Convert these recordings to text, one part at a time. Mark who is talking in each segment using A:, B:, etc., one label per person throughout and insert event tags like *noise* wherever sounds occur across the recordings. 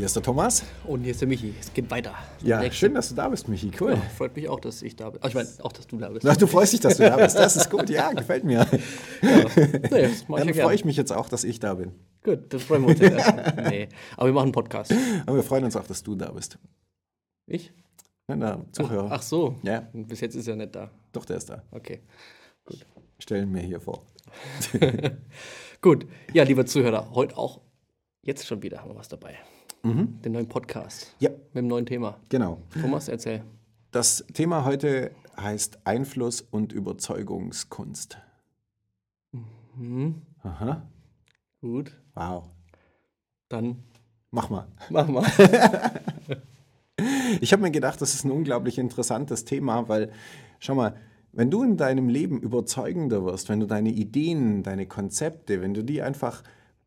A: hier ist der Thomas.
B: Und hier ist der Michi. Es geht weiter.
A: Ja,
B: Nächste-
A: schön, dass du da bist, Michi. Cool.
B: Ja, freut mich auch, dass ich da bin. Ach, ich meine, auch, dass du da bist.
A: Ach, du freust dich, dass du da bist. Das ist gut. Ja, gefällt mir. *laughs*
B: Nee, das mach ich
A: Dann
B: ja
A: freue ich mich jetzt auch, dass ich da bin.
B: Gut, dann freuen wir uns jetzt erstmal. *laughs* Nee, aber wir machen einen Podcast.
A: Aber wir freuen uns auch, dass du da bist.
B: Ich?
A: Nein, der Zuhörer.
B: Ach so.
A: Ja.
B: Bis jetzt ist er nicht da.
A: Doch, der ist da.
B: Okay.
A: Stellen mir hier vor. *laughs*
B: Gut. Ja, lieber Zuhörer, heute auch, jetzt schon wieder haben wir was dabei. Den neuen Podcast
A: Ja,
B: mit dem neuen Thema.
A: genau.
B: Thomas, erzähl.
A: Das Thema heute heißt Einfluss und Überzeugungskunst.
B: Mhm.
A: Aha.
B: Gut.
A: Wow.
B: Dann
A: Mach mal.
B: mach mal. *laughs*
A: Ich habe mir gedacht, das ist ein unglaublich interessantes Thema, weil, schau mal, wenn du in deinem Leben überzeugender wirst, wenn du deine Ideen, deine Konzepte, wenn du die einfach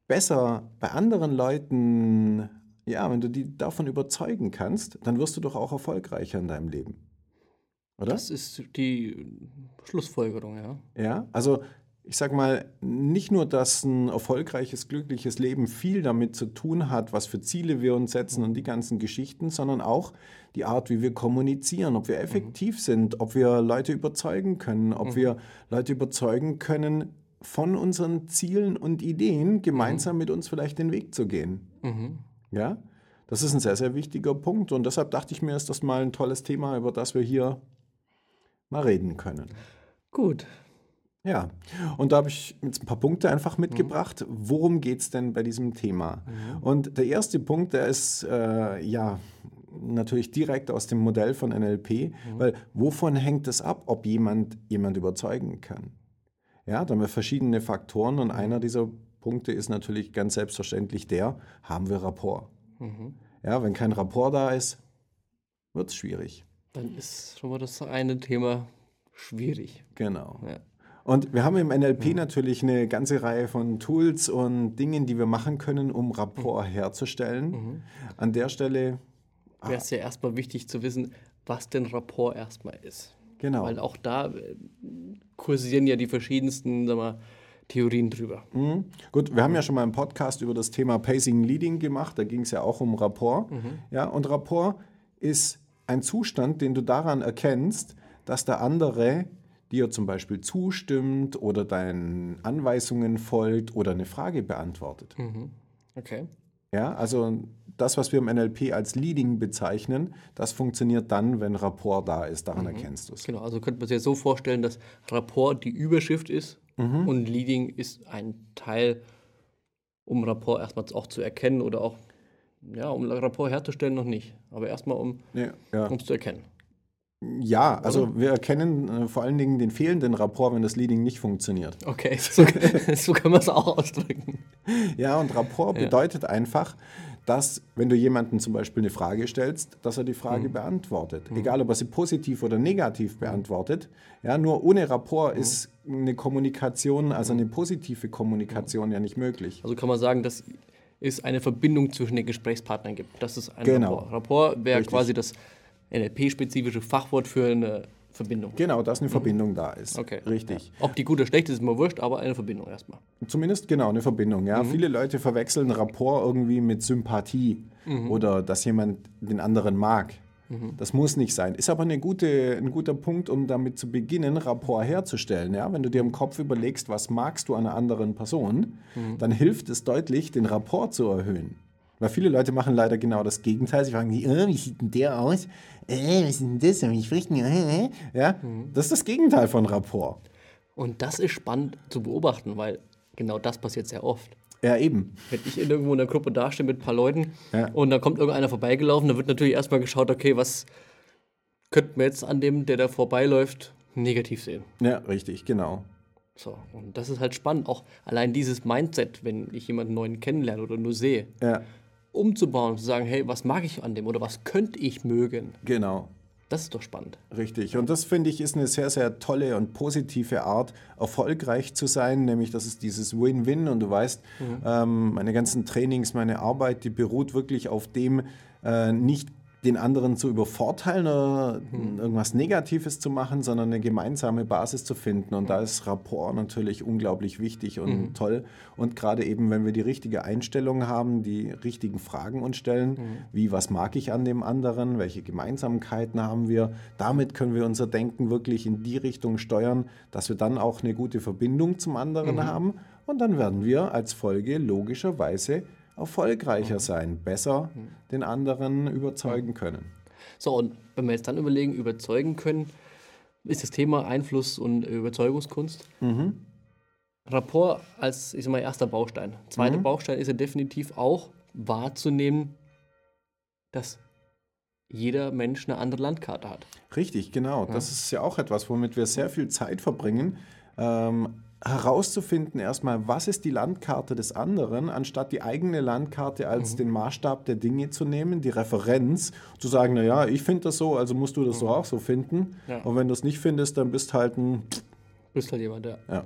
A: besser bei anderen Leuten, ja, wenn du die davon überzeugen kannst, dann wirst du doch auch erfolgreicher in deinem Leben. Oder?
B: Das ist die Schlussfolgerung, ja.
A: Ja, also ich sag mal, nicht nur, dass ein erfolgreiches, glückliches Leben viel damit zu tun hat, was für Ziele wir uns setzen und die ganzen Geschichten, sondern auch die Art, wie wir kommunizieren, ob wir effektiv sind, ob wir Leute überzeugen können, ob wir Leute überzeugen können, von unseren Zielen und Ideen gemeinsam mit uns vielleicht den Weg zu gehen.
B: Mhm.
A: Ja, das ist ein sehr, sehr wichtiger Punkt und deshalb dachte ich mir, ist das mal ein tolles Thema, über das wir hier mal reden können.
B: Gut.
A: Ja, und da habe ich jetzt ein paar Punkte einfach mitgebracht. Worum geht es denn bei diesem Thema? Und der erste Punkt, der ist äh, ja natürlich direkt aus dem Modell von NLP, weil wovon hängt es ab, ob jemand jemand überzeugen kann? Ja, da haben wir verschiedene Faktoren und einer dieser Punkte ist natürlich ganz selbstverständlich der, haben wir Rapport?
B: Mhm.
A: Ja, wenn kein Rapport da ist, wird es schwierig.
B: Dann ist schon mal das eine Thema schwierig.
A: Genau.
B: Ja.
A: Und wir haben im NLP natürlich eine ganze Reihe von Tools und Dingen, die wir machen können, um Rapport herzustellen. An der Stelle,
B: Wäre es ja erstmal wichtig zu wissen, was denn Rapport erstmal ist.
A: genau.
B: Weil auch da äh, kursieren ja die verschiedensten sag mal, Theorien drüber.
A: Mhm. Gut, wir haben ja schon mal einen Podcast über das Thema Pacing Leading gemacht. Da ging es ja auch um Rapport. Ja, und Rapport ist ein Zustand, den du daran erkennst, dass der andere dir zum Beispiel zustimmt oder deinen Anweisungen folgt oder eine Frage beantwortet.
B: Okay.
A: Ja, also das, was wir im NLP als Leading bezeichnen, das funktioniert dann, wenn Rapport da ist. Daran erkennst du es.
B: Genau, also könnte man sich jetzt so vorstellen, dass Rapport die Überschrift ist
A: Mhm.
B: und Leading ist ein Teil, um Rapport erstmal auch zu erkennen oder auch, ja, um Rapport herzustellen noch nicht, aber erstmal um
A: Ja, ja.
B: es zu erkennen.
A: ja, also wir erkennen äh, vor allen Dingen den fehlenden Rapport, wenn das Leading nicht funktioniert.
B: Okay, *laughs* so, so kann man es auch ausdrücken.
A: Ja, und Rapport
B: Ja.
A: bedeutet einfach, dass, wenn du jemandem zum Beispiel eine Frage stellst, dass er die Frage
B: Mhm.
A: beantwortet. Egal, ob er sie positiv oder negativ beantwortet. Ja, nur ohne Rapport
B: Mhm.
A: ist eine Kommunikation, also eine positive Kommunikation ja nicht möglich.
B: Also kann man sagen, dass es eine Verbindung zwischen den Gesprächspartnern gibt. Das ist ein
A: Genau.
B: Rapport. Rapport wäre quasi das NLP-spezifische Fachwort für eine Verbindung.
A: Genau, dass eine Verbindung da ist.
B: Mhm. Okay.
A: Richtig.
B: Ja. Ob die gut oder schlecht ist, ist mir wurscht, aber eine Verbindung erstmal.
A: Zumindest genau eine Verbindung.
B: Mhm.
A: Ja, viele Leute verwechseln Rapport irgendwie mit Sympathie
B: Mhm.
A: oder dass jemand den anderen mag. Das muss nicht sein. Ist aber eine gute, ein guter Punkt, um damit zu beginnen, Rapport herzustellen. Ja? Wenn du dir im Kopf überlegst, was magst du einer anderen Person,
B: Mhm.
A: dann hilft es deutlich, den Rapport zu erhöhen. Weil viele Leute machen leider genau das Gegenteil. Sie fragen, sich, äh, wie sieht denn der aus? Äh, was ist denn das? Wie spricht denn, äh? Ja?
B: Mhm.
A: Das ist das Gegenteil von Rapport.
B: Und das ist spannend zu beobachten, weil genau das passiert sehr oft.
A: Ja, eben.
B: Wenn ich in irgendwo in einer Gruppe dastehe mit ein paar Leuten
A: Ja.
B: und da kommt irgendeiner vorbeigelaufen, dann wird natürlich erstmal geschaut, okay, was könnten wir jetzt an dem, der da vorbeiläuft, negativ sehen.
A: Ja, richtig, genau.
B: So, und das ist halt spannend. Auch allein dieses Mindset, wenn ich jemanden neuen kennenlerne oder nur sehe,
A: Ja,
B: umzubauen zu sagen, hey, was mag ich an dem oder was könnte ich mögen?
A: genau.
B: Das ist doch spannend.
A: Richtig. Und das finde ich ist eine sehr, sehr tolle und positive Art, erfolgreich zu sein. Nämlich, das ist dieses Win-Win. Und du weißt, mhm. ähm, meine ganzen Trainings, meine Arbeit, die beruht wirklich auf dem, äh, nicht den anderen zu übervorteilen oder hm. irgendwas Negatives zu machen, sondern eine gemeinsame Basis zu finden. Und da ist Rapport natürlich unglaublich wichtig und mhm. toll. Und gerade eben, wenn wir die richtige Einstellung haben, die richtigen Fragen uns stellen, mhm. wie was mag ich an dem anderen, welche Gemeinsamkeiten haben wir, damit können wir unser Denken wirklich in die Richtung steuern, dass wir dann auch eine gute Verbindung zum anderen mhm. haben. Und dann werden wir als Folge logischerweise erfolgreicher mhm. sein, besser mhm. den anderen überzeugen können.
B: So, und wenn wir jetzt dann überlegen, überzeugen können, ist das Thema Einfluss und Überzeugungskunst. Mhm. Rapport als, ich sag mal, erster Baustein. Zweiter mhm. Baustein ist ja definitiv auch wahrzunehmen, dass jeder Mensch eine andere Landkarte hat.
A: Richtig, genau. Ja. Das ist ja auch etwas, womit wir sehr viel Zeit verbringen. Ähm, herauszufinden erstmal, was ist die Landkarte des anderen, anstatt die eigene Landkarte als mhm. den Maßstab der Dinge zu nehmen, die Referenz, zu sagen, naja, ich finde das so, also musst du das mhm. so auch so finden. Ja. Und wenn du es nicht findest, dann bist halt ein...
B: Bist halt jemand, ja. ja.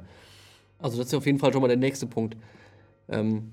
B: Also das ist auf jeden Fall schon mal der nächste Punkt. Ähm,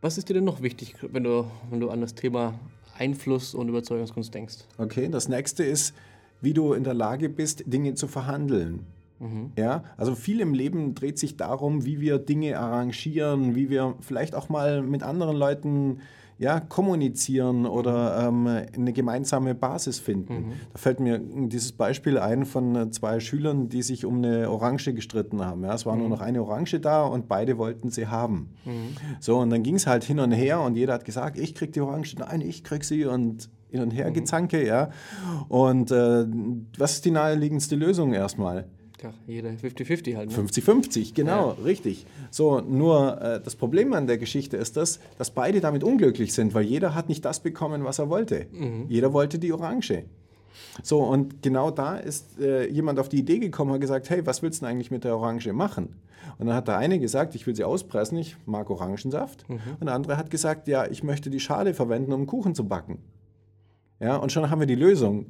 B: was ist dir denn noch wichtig, wenn du, wenn du an das Thema Einfluss und Überzeugungskunst denkst?
A: Okay, das nächste ist, wie du in der Lage bist, Dinge zu verhandeln. Mhm. Ja, also viel im Leben dreht sich darum, wie wir Dinge arrangieren, wie wir vielleicht auch mal mit anderen Leuten ja, kommunizieren oder ähm, eine gemeinsame Basis finden. Mhm. Da fällt mir dieses Beispiel ein von zwei Schülern, die sich um eine Orange gestritten haben. Ja, es war mhm. nur noch eine Orange da und beide wollten sie haben. Mhm. So, und dann ging es halt hin und her und jeder hat gesagt, ich krieg die Orange, nein, ich krieg sie und hin und her mhm. gezanke, ja. Und äh, was ist die naheliegendste Lösung erstmal?
B: Jeder 50-50 halt.
A: 50-50, ne? genau, ja. richtig. So, nur äh, das Problem an der Geschichte ist das, dass beide damit unglücklich sind, weil jeder hat nicht das bekommen, was er wollte. Mhm. Jeder wollte die Orange. So, und genau da ist äh, jemand auf die Idee gekommen und hat gesagt, hey, was willst du denn eigentlich mit der Orange machen? Und dann hat der eine gesagt, ich will sie auspressen, ich mag Orangensaft. Mhm. Und der andere hat gesagt, ja, ich möchte die Schale verwenden, um Kuchen zu backen. Ja, und schon haben wir die Lösung.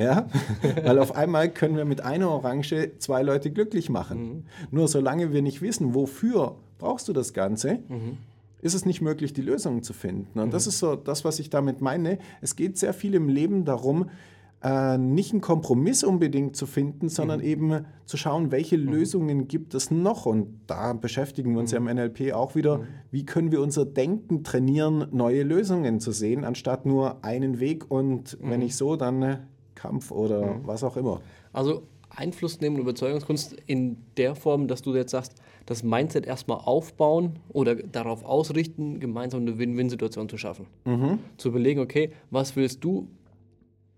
A: Ja? *laughs* Weil auf einmal können wir mit einer Orange zwei Leute glücklich machen. Mhm. Nur solange wir nicht wissen, wofür brauchst du das Ganze, mhm. ist es nicht möglich, die Lösung zu finden. Und mhm. das ist so das, was ich damit meine. Es geht sehr viel im Leben darum, äh, nicht einen Kompromiss unbedingt zu finden, sondern mhm. eben zu schauen, welche mhm. Lösungen gibt es noch. Und da beschäftigen wir uns ja im mhm. NLP auch wieder, wie können wir unser Denken trainieren, neue Lösungen zu sehen, anstatt nur einen Weg und wenn nicht so, dann äh, Kampf oder mhm. was auch immer.
B: Also Einfluss nehmen und Überzeugungskunst in der Form, dass du jetzt sagst, das Mindset erstmal aufbauen oder darauf ausrichten, gemeinsam eine Win-Win-Situation zu schaffen. Mhm. Zu überlegen, okay, was willst du,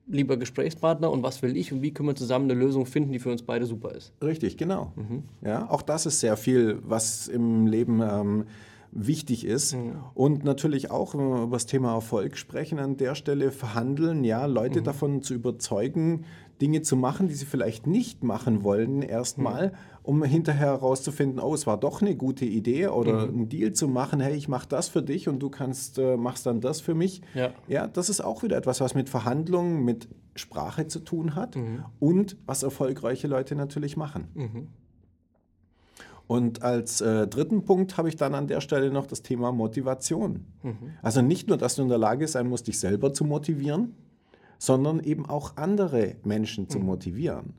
B: lieber Gesprächspartner, und was will ich und wie können wir zusammen eine Lösung finden, die für uns beide super ist.
A: Richtig, genau. Mhm. Ja, auch das ist sehr viel, was im Leben ähm, wichtig ist. Mhm. Und natürlich auch, wenn wir über das Thema Erfolg sprechen, an der Stelle verhandeln, ja, Leute mhm. davon zu überzeugen, Dinge zu machen, die sie vielleicht nicht machen wollen, erstmal, mhm. um hinterher herauszufinden, oh, es war doch eine gute Idee oder mhm. einen Deal zu machen, hey, ich mache das für dich und du kannst, äh, machst dann das für mich. Ja. ja, das ist auch wieder etwas, was mit Verhandlungen, mit Sprache zu tun hat mhm. und was erfolgreiche Leute natürlich machen. Und als äh, dritten Punkt habe ich dann an der Stelle noch das Thema Motivation. Mhm. Also nicht nur, dass du in der Lage sein musst, dich selber zu motivieren, sondern eben auch andere Menschen zu mhm. motivieren.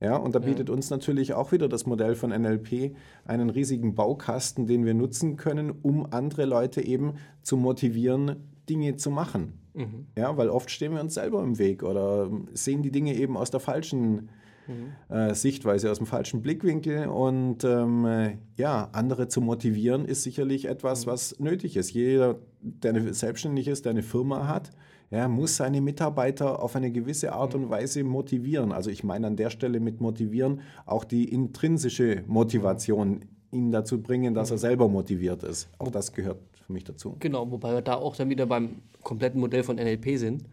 A: Ja, und da bietet ja. uns natürlich auch wieder das Modell von NLP einen riesigen Baukasten, den wir nutzen können, um andere Leute eben zu motivieren, Dinge zu machen. Mhm. Ja, weil oft stehen wir uns selber im Weg oder sehen die Dinge eben aus der falschen mhm. äh, Sichtweise, aus dem falschen Blickwinkel. Und ähm, ja, andere zu motivieren, ist sicherlich etwas, mhm. was nötig ist. Jeder, der selbstständig ist, der eine Firma hat, ja, muss seine Mitarbeiter auf eine gewisse Art und mhm. Weise motivieren. Also ich meine an der Stelle mit motivieren auch die intrinsische Motivation, ihn dazu bringen, dass er selber motiviert ist. Auch das gehört für mich dazu.
B: Genau, wobei wir da auch dann wieder beim kompletten Modell von NLP sind.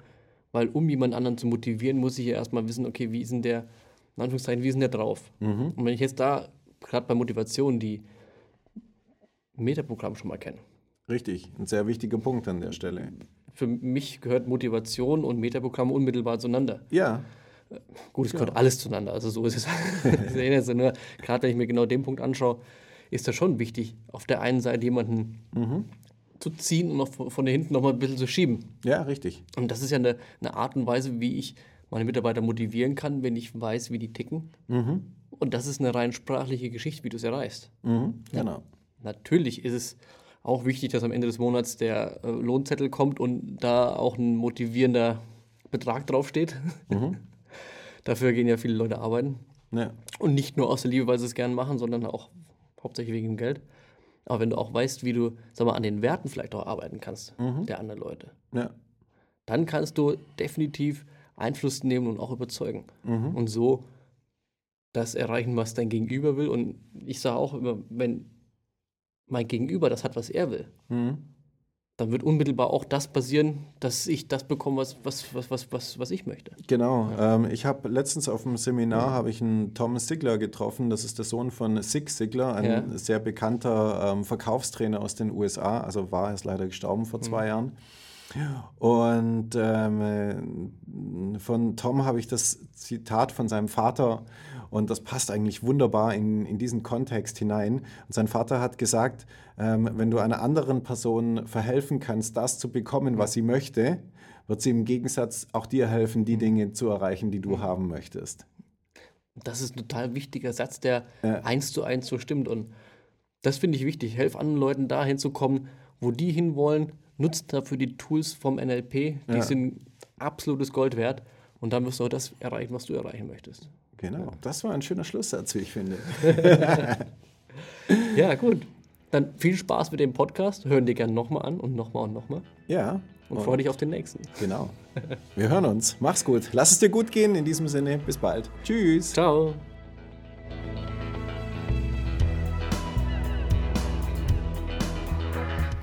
B: Weil um jemand anderen zu motivieren, muss ich ja erstmal wissen, okay, wie ist denn der in Anführungszeichen, wie sind der drauf? Mhm. Und wenn ich jetzt da, gerade bei Motivation, die Metaprogramm schon mal kenne.
A: Richtig, ein sehr wichtiger Punkt an der Stelle.
B: für mich gehört Motivation und Metaprogramm unmittelbar zueinander.
A: Ja.
B: Gut, es gehört alles zueinander, also so ist es. also nur, gerade wenn ich mir genau den Punkt anschaue, ist das schon wichtig, auf der einen Seite jemanden zu ziehen und noch von von hinten noch mal ein bisschen zu schieben.
A: Ja, richtig.
B: Und das ist ja eine, eine Art und Weise, wie ich meine Mitarbeiter motivieren kann, wenn ich weiß, wie die ticken. Und das ist eine rein sprachliche Geschichte, wie du es erreichst.
A: Mhm. Genau.
B: Natürlich ist es auch wichtig, dass am Ende des Monats der äh, Lohnzettel kommt und da auch ein motivierender Betrag draufsteht. *laughs* Dafür gehen ja viele Leute arbeiten.
A: Ja.
B: Und nicht nur aus der Liebe, weil sie es gerne machen, sondern auch hauptsächlich wegen dem Geld. Aber wenn du auch weißt, wie du sag mal, an den Werten vielleicht auch arbeiten kannst, der anderen Leute,
A: Ja.
B: dann kannst du definitiv Einfluss nehmen und auch überzeugen. Und so das erreichen, was dein Gegenüber will. Und ich sage auch immer, wenn mein Gegenüber das hat, was er will, dann wird unmittelbar auch das passieren, dass ich das bekomme, was, was, was, was, was, was ich möchte.
A: Genau. Ähm, ich habe letztens auf einem Seminar habe ich einen Tom Sigler getroffen. Das ist der Sohn von Zig Sigler, ein
B: Ja.
A: sehr bekannter ähm, Verkaufstrainer aus den USA. Also war er ist leider gestorben vor zwei Jahren. Und ähm, äh, von Tom habe ich das Zitat von seinem Vater und das passt eigentlich wunderbar in, in diesen Kontext hinein. Und sein Vater hat gesagt, ähm, wenn du einer anderen Person verhelfen kannst, das zu bekommen, was sie möchte, wird sie im Gegensatz auch dir helfen, die Dinge zu erreichen, die du haben möchtest.
B: Das ist ein total wichtiger Satz, der eins zu eins so stimmt. Und das finde ich wichtig. Helf anderen Leuten dahin zu kommen, wo die hinwollen. Nutzt dafür die Tools vom NLP. Die
A: Ja.
B: sind absolutes Gold wert. Und dann wirst du auch das erreichen, was du erreichen möchtest.
A: Genau, das war ein schöner Schlusssatz, wie ich finde. *laughs*
B: Ja, gut. Dann viel Spaß mit dem Podcast. Hören dir gerne nochmal an und nochmal und nochmal.
A: Ja,
B: Und freue dich auf den nächsten.
A: genau. Wir hören uns. Mach's gut. Lass es dir gut gehen. In diesem Sinne, bis bald. Tschüss.
B: Ciao.